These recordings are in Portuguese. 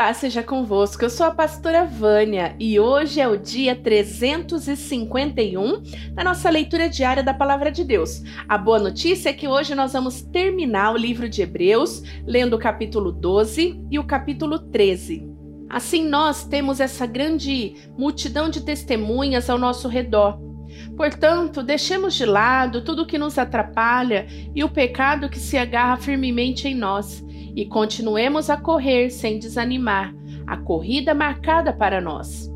Paz seja convosco, eu sou a pastora Vânia e hoje é o dia 351 da nossa leitura diária da Palavra de Deus. A boa notícia é que hoje nós vamos terminar o livro de Hebreus, lendo o capítulo 12 e o capítulo 13. Assim, nós temos essa grande multidão de testemunhas ao nosso redor. Portanto, deixemos de lado tudo o que nos atrapalha e o pecado que se agarra firmemente em nós e continuemos a correr sem desanimar, a corrida marcada para nós.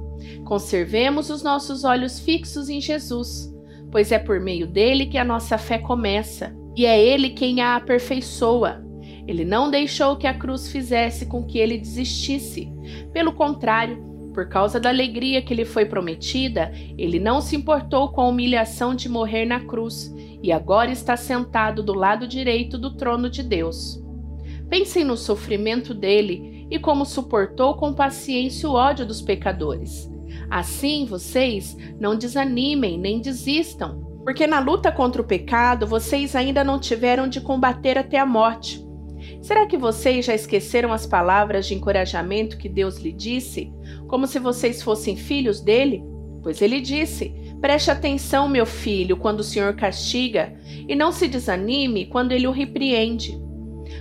Conservemos os nossos olhos fixos em Jesus, pois é por meio dele que a nossa fé começa, e é ele quem a aperfeiçoa. Ele não deixou que a cruz fizesse com que ele desistisse. Pelo contrário, por causa da alegria que lhe foi prometida, ele não se importou com a humilhação de morrer na cruz e agora está sentado do lado direito do trono de Deus. Pensem no sofrimento dele e como suportou com paciência o ódio dos pecadores. Assim, vocês não desanimem nem desistam, porque na luta contra o pecado vocês ainda não tiveram de combater até a morte. Será que vocês já esqueceram as palavras de encorajamento que Deus lhe disse, como se vocês fossem filhos dele? Pois ele disse: Preste atenção, meu filho, quando o Senhor castiga, e não se desanime quando ele o repreende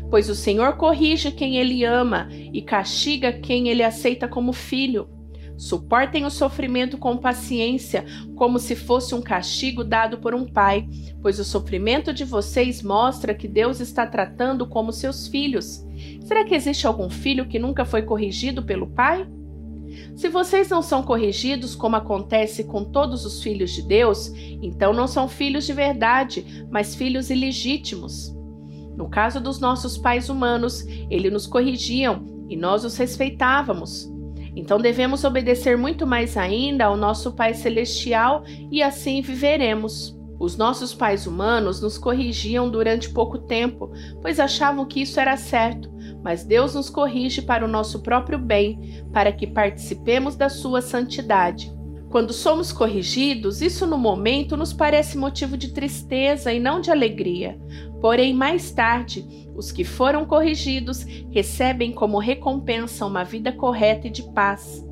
pois o Senhor corrige quem ele ama e castiga quem ele aceita como filho. Suportem o sofrimento com paciência, como se fosse um castigo dado por um pai, pois o sofrimento de vocês mostra que Deus está tratando como seus filhos. Será que existe algum filho que nunca foi corrigido pelo pai? Se vocês não são corrigidos, como acontece com todos os filhos de Deus, então não são filhos de verdade, mas filhos ilegítimos. No caso dos nossos pais humanos, eles nos corrigiam e nós os respeitávamos. Então devemos obedecer muito mais ainda ao nosso Pai Celestial e assim viveremos. Os nossos pais humanos nos corrigiam durante pouco tempo, pois achavam que isso era certo, mas Deus nos corrige para o nosso próprio bem, para que participemos da sua santidade. Quando somos corrigidos, isso no momento nos parece motivo de tristeza e não de alegria. Porém, mais tarde, os que foram corrigidos recebem como recompensa uma vida correta e de paz.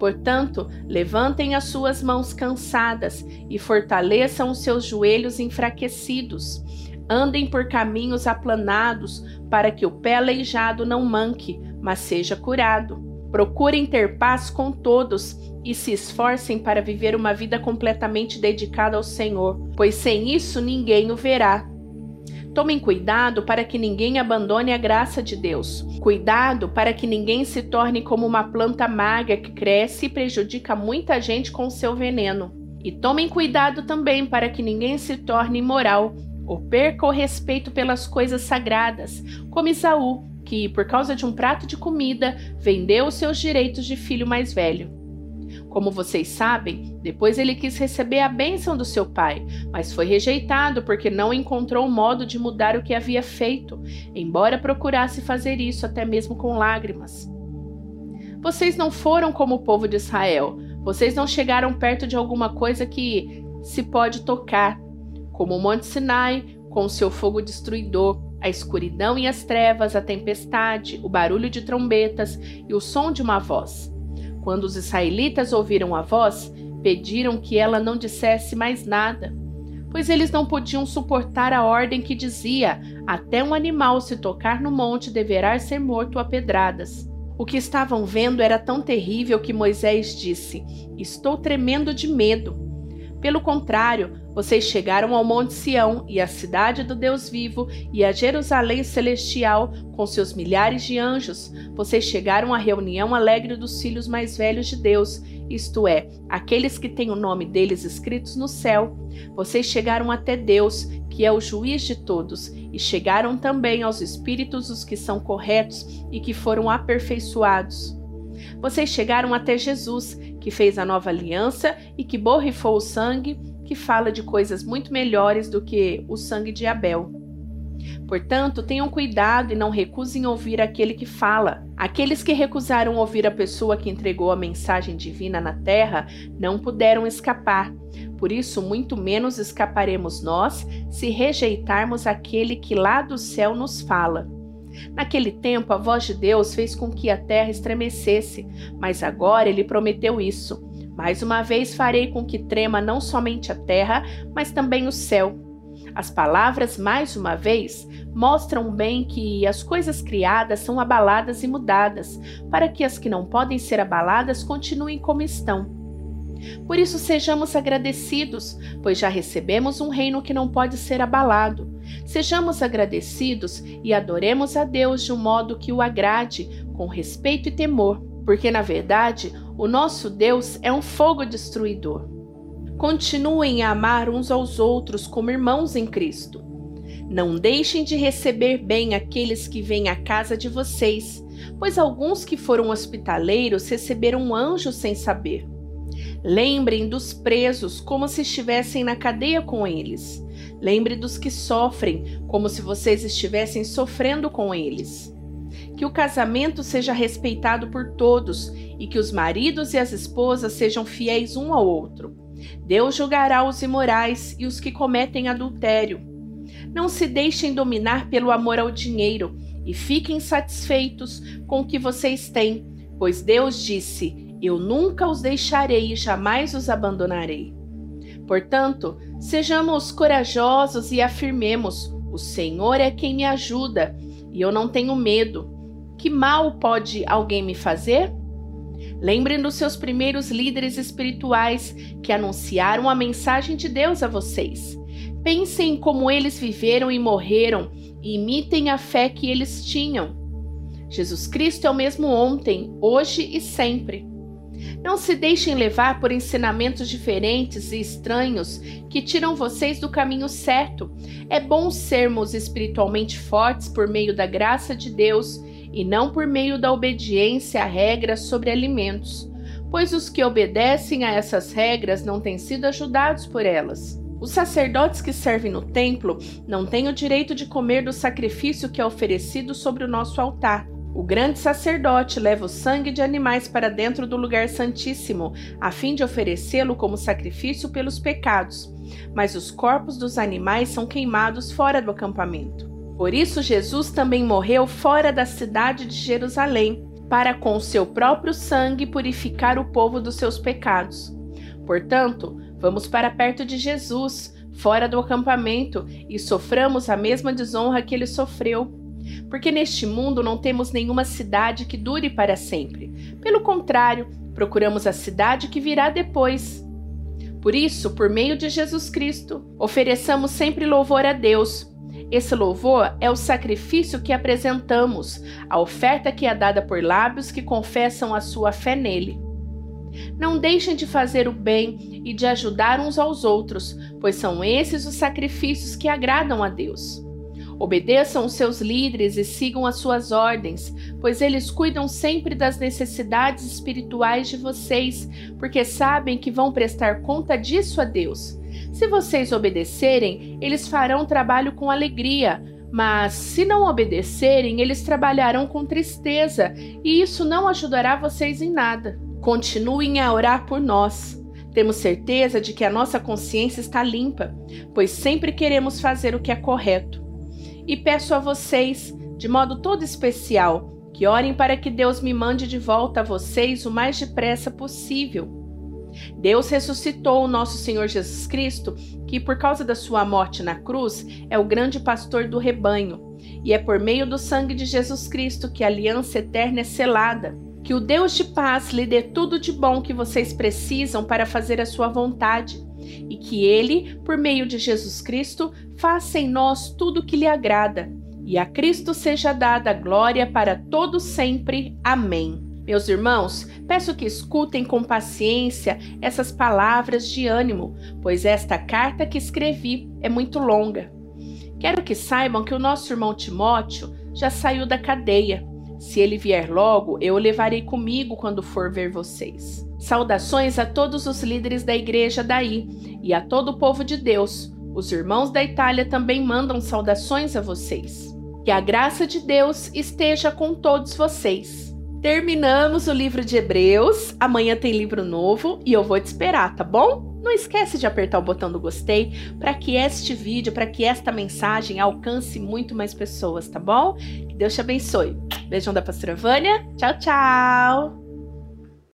Portanto, levantem as suas mãos cansadas e fortaleçam os seus joelhos enfraquecidos. Andem por caminhos aplanados, para que o pé aleijado não manque, mas seja curado. Procurem ter paz com todos e se esforcem para viver uma vida completamente dedicada ao Senhor, pois sem isso ninguém o verá. Tomem cuidado para que ninguém abandone a graça de Deus. Cuidado para que ninguém se torne como uma planta magra que cresce e prejudica muita gente com seu veneno. E tomem cuidado também para que ninguém se torne imoral ou perca o respeito pelas coisas sagradas, como Isaú, que, por causa de um prato de comida, vendeu os seus direitos de filho mais velho. Como vocês sabem, depois ele quis receber a bênção do seu pai, mas foi rejeitado porque não encontrou modo de mudar o que havia feito, embora procurasse fazer isso até mesmo com lágrimas. Vocês não foram como o povo de Israel, vocês não chegaram perto de alguma coisa que se pode tocar, como o Monte Sinai com seu fogo destruidor a escuridão e as trevas, a tempestade, o barulho de trombetas e o som de uma voz. Quando os israelitas ouviram a voz, pediram que ela não dissesse mais nada, pois eles não podiam suportar a ordem que dizia: até um animal se tocar no monte deverá ser morto a pedradas. O que estavam vendo era tão terrível que Moisés disse: Estou tremendo de medo. Pelo contrário, vocês chegaram ao Monte Sião e à cidade do Deus vivo e a Jerusalém celestial com seus milhares de anjos. Vocês chegaram à reunião alegre dos filhos mais velhos de Deus, isto é, aqueles que têm o nome deles escritos no céu. Vocês chegaram até Deus, que é o juiz de todos, e chegaram também aos espíritos dos que são corretos e que foram aperfeiçoados. Vocês chegaram até Jesus, que fez a nova aliança e que borrifou o sangue, que fala de coisas muito melhores do que o sangue de Abel. Portanto, tenham cuidado e não recusem ouvir aquele que fala. Aqueles que recusaram ouvir a pessoa que entregou a mensagem divina na terra não puderam escapar. Por isso, muito menos escaparemos nós se rejeitarmos aquele que lá do céu nos fala. Naquele tempo, a voz de Deus fez com que a terra estremecesse, mas agora ele prometeu isso. Mais uma vez farei com que trema não somente a terra, mas também o céu. As palavras, mais uma vez, mostram bem que as coisas criadas são abaladas e mudadas, para que as que não podem ser abaladas continuem como estão. Por isso, sejamos agradecidos, pois já recebemos um reino que não pode ser abalado. Sejamos agradecidos e adoremos a Deus de um modo que o agrade, com respeito e temor, porque na verdade o nosso Deus é um fogo destruidor. Continuem a amar uns aos outros como irmãos em Cristo. Não deixem de receber bem aqueles que vêm à casa de vocês, pois alguns que foram hospitaleiros receberam um anjo sem saber. Lembrem dos presos como se estivessem na cadeia com eles. Lembre dos que sofrem como se vocês estivessem sofrendo com eles. Que o casamento seja respeitado por todos e que os maridos e as esposas sejam fiéis um ao outro. Deus julgará os imorais e os que cometem adultério. Não se deixem dominar pelo amor ao dinheiro e fiquem satisfeitos com o que vocês têm, pois Deus disse: eu nunca os deixarei e jamais os abandonarei. Portanto, sejamos corajosos e afirmemos: O Senhor é quem me ajuda e eu não tenho medo. Que mal pode alguém me fazer? Lembrem dos seus primeiros líderes espirituais que anunciaram a mensagem de Deus a vocês. Pensem em como eles viveram e morreram e imitem a fé que eles tinham. Jesus Cristo é o mesmo ontem, hoje e sempre. Não se deixem levar por ensinamentos diferentes e estranhos que tiram vocês do caminho certo. É bom sermos espiritualmente fortes por meio da graça de Deus e não por meio da obediência a regras sobre alimentos, pois os que obedecem a essas regras não têm sido ajudados por elas. Os sacerdotes que servem no templo não têm o direito de comer do sacrifício que é oferecido sobre o nosso altar. O grande sacerdote leva o sangue de animais para dentro do lugar santíssimo, a fim de oferecê-lo como sacrifício pelos pecados. Mas os corpos dos animais são queimados fora do acampamento. Por isso, Jesus também morreu fora da cidade de Jerusalém, para com o seu próprio sangue purificar o povo dos seus pecados. Portanto, vamos para perto de Jesus, fora do acampamento, e soframos a mesma desonra que ele sofreu porque neste mundo não temos nenhuma cidade que dure para sempre. Pelo contrário, procuramos a cidade que virá depois. Por isso, por meio de Jesus Cristo, ofereçamos sempre louvor a Deus. Esse louvor é o sacrifício que apresentamos, a oferta que é dada por lábios que confessam a sua fé nele. Não deixem de fazer o bem e de ajudar uns aos outros, pois são esses os sacrifícios que agradam a Deus. Obedeçam os seus líderes e sigam as suas ordens, pois eles cuidam sempre das necessidades espirituais de vocês, porque sabem que vão prestar conta disso a Deus. Se vocês obedecerem, eles farão trabalho com alegria, mas se não obedecerem, eles trabalharão com tristeza, e isso não ajudará vocês em nada. Continuem a orar por nós. Temos certeza de que a nossa consciência está limpa, pois sempre queremos fazer o que é correto e peço a vocês, de modo todo especial, que orem para que Deus me mande de volta a vocês o mais depressa possível. Deus ressuscitou o nosso Senhor Jesus Cristo, que por causa da sua morte na cruz é o grande pastor do rebanho, e é por meio do sangue de Jesus Cristo que a aliança eterna é selada. Que o Deus de paz lhe dê tudo de bom que vocês precisam para fazer a sua vontade e que Ele, por meio de Jesus Cristo, faça em nós tudo o que lhe agrada. E a Cristo seja dada glória para todo sempre. Amém. Meus irmãos, peço que escutem com paciência essas palavras de ânimo, pois esta carta que escrevi é muito longa. Quero que saibam que o nosso irmão Timóteo já saiu da cadeia. Se ele vier logo, eu o levarei comigo quando for ver vocês. Saudações a todos os líderes da igreja daí e a todo o povo de Deus. Os irmãos da Itália também mandam saudações a vocês. Que a graça de Deus esteja com todos vocês. Terminamos o livro de Hebreus. Amanhã tem livro novo e eu vou te esperar, tá bom? Não esquece de apertar o botão do gostei para que este vídeo, para que esta mensagem alcance muito mais pessoas, tá bom? Que Deus te abençoe. Beijão da pastora Vânia. Tchau, tchau.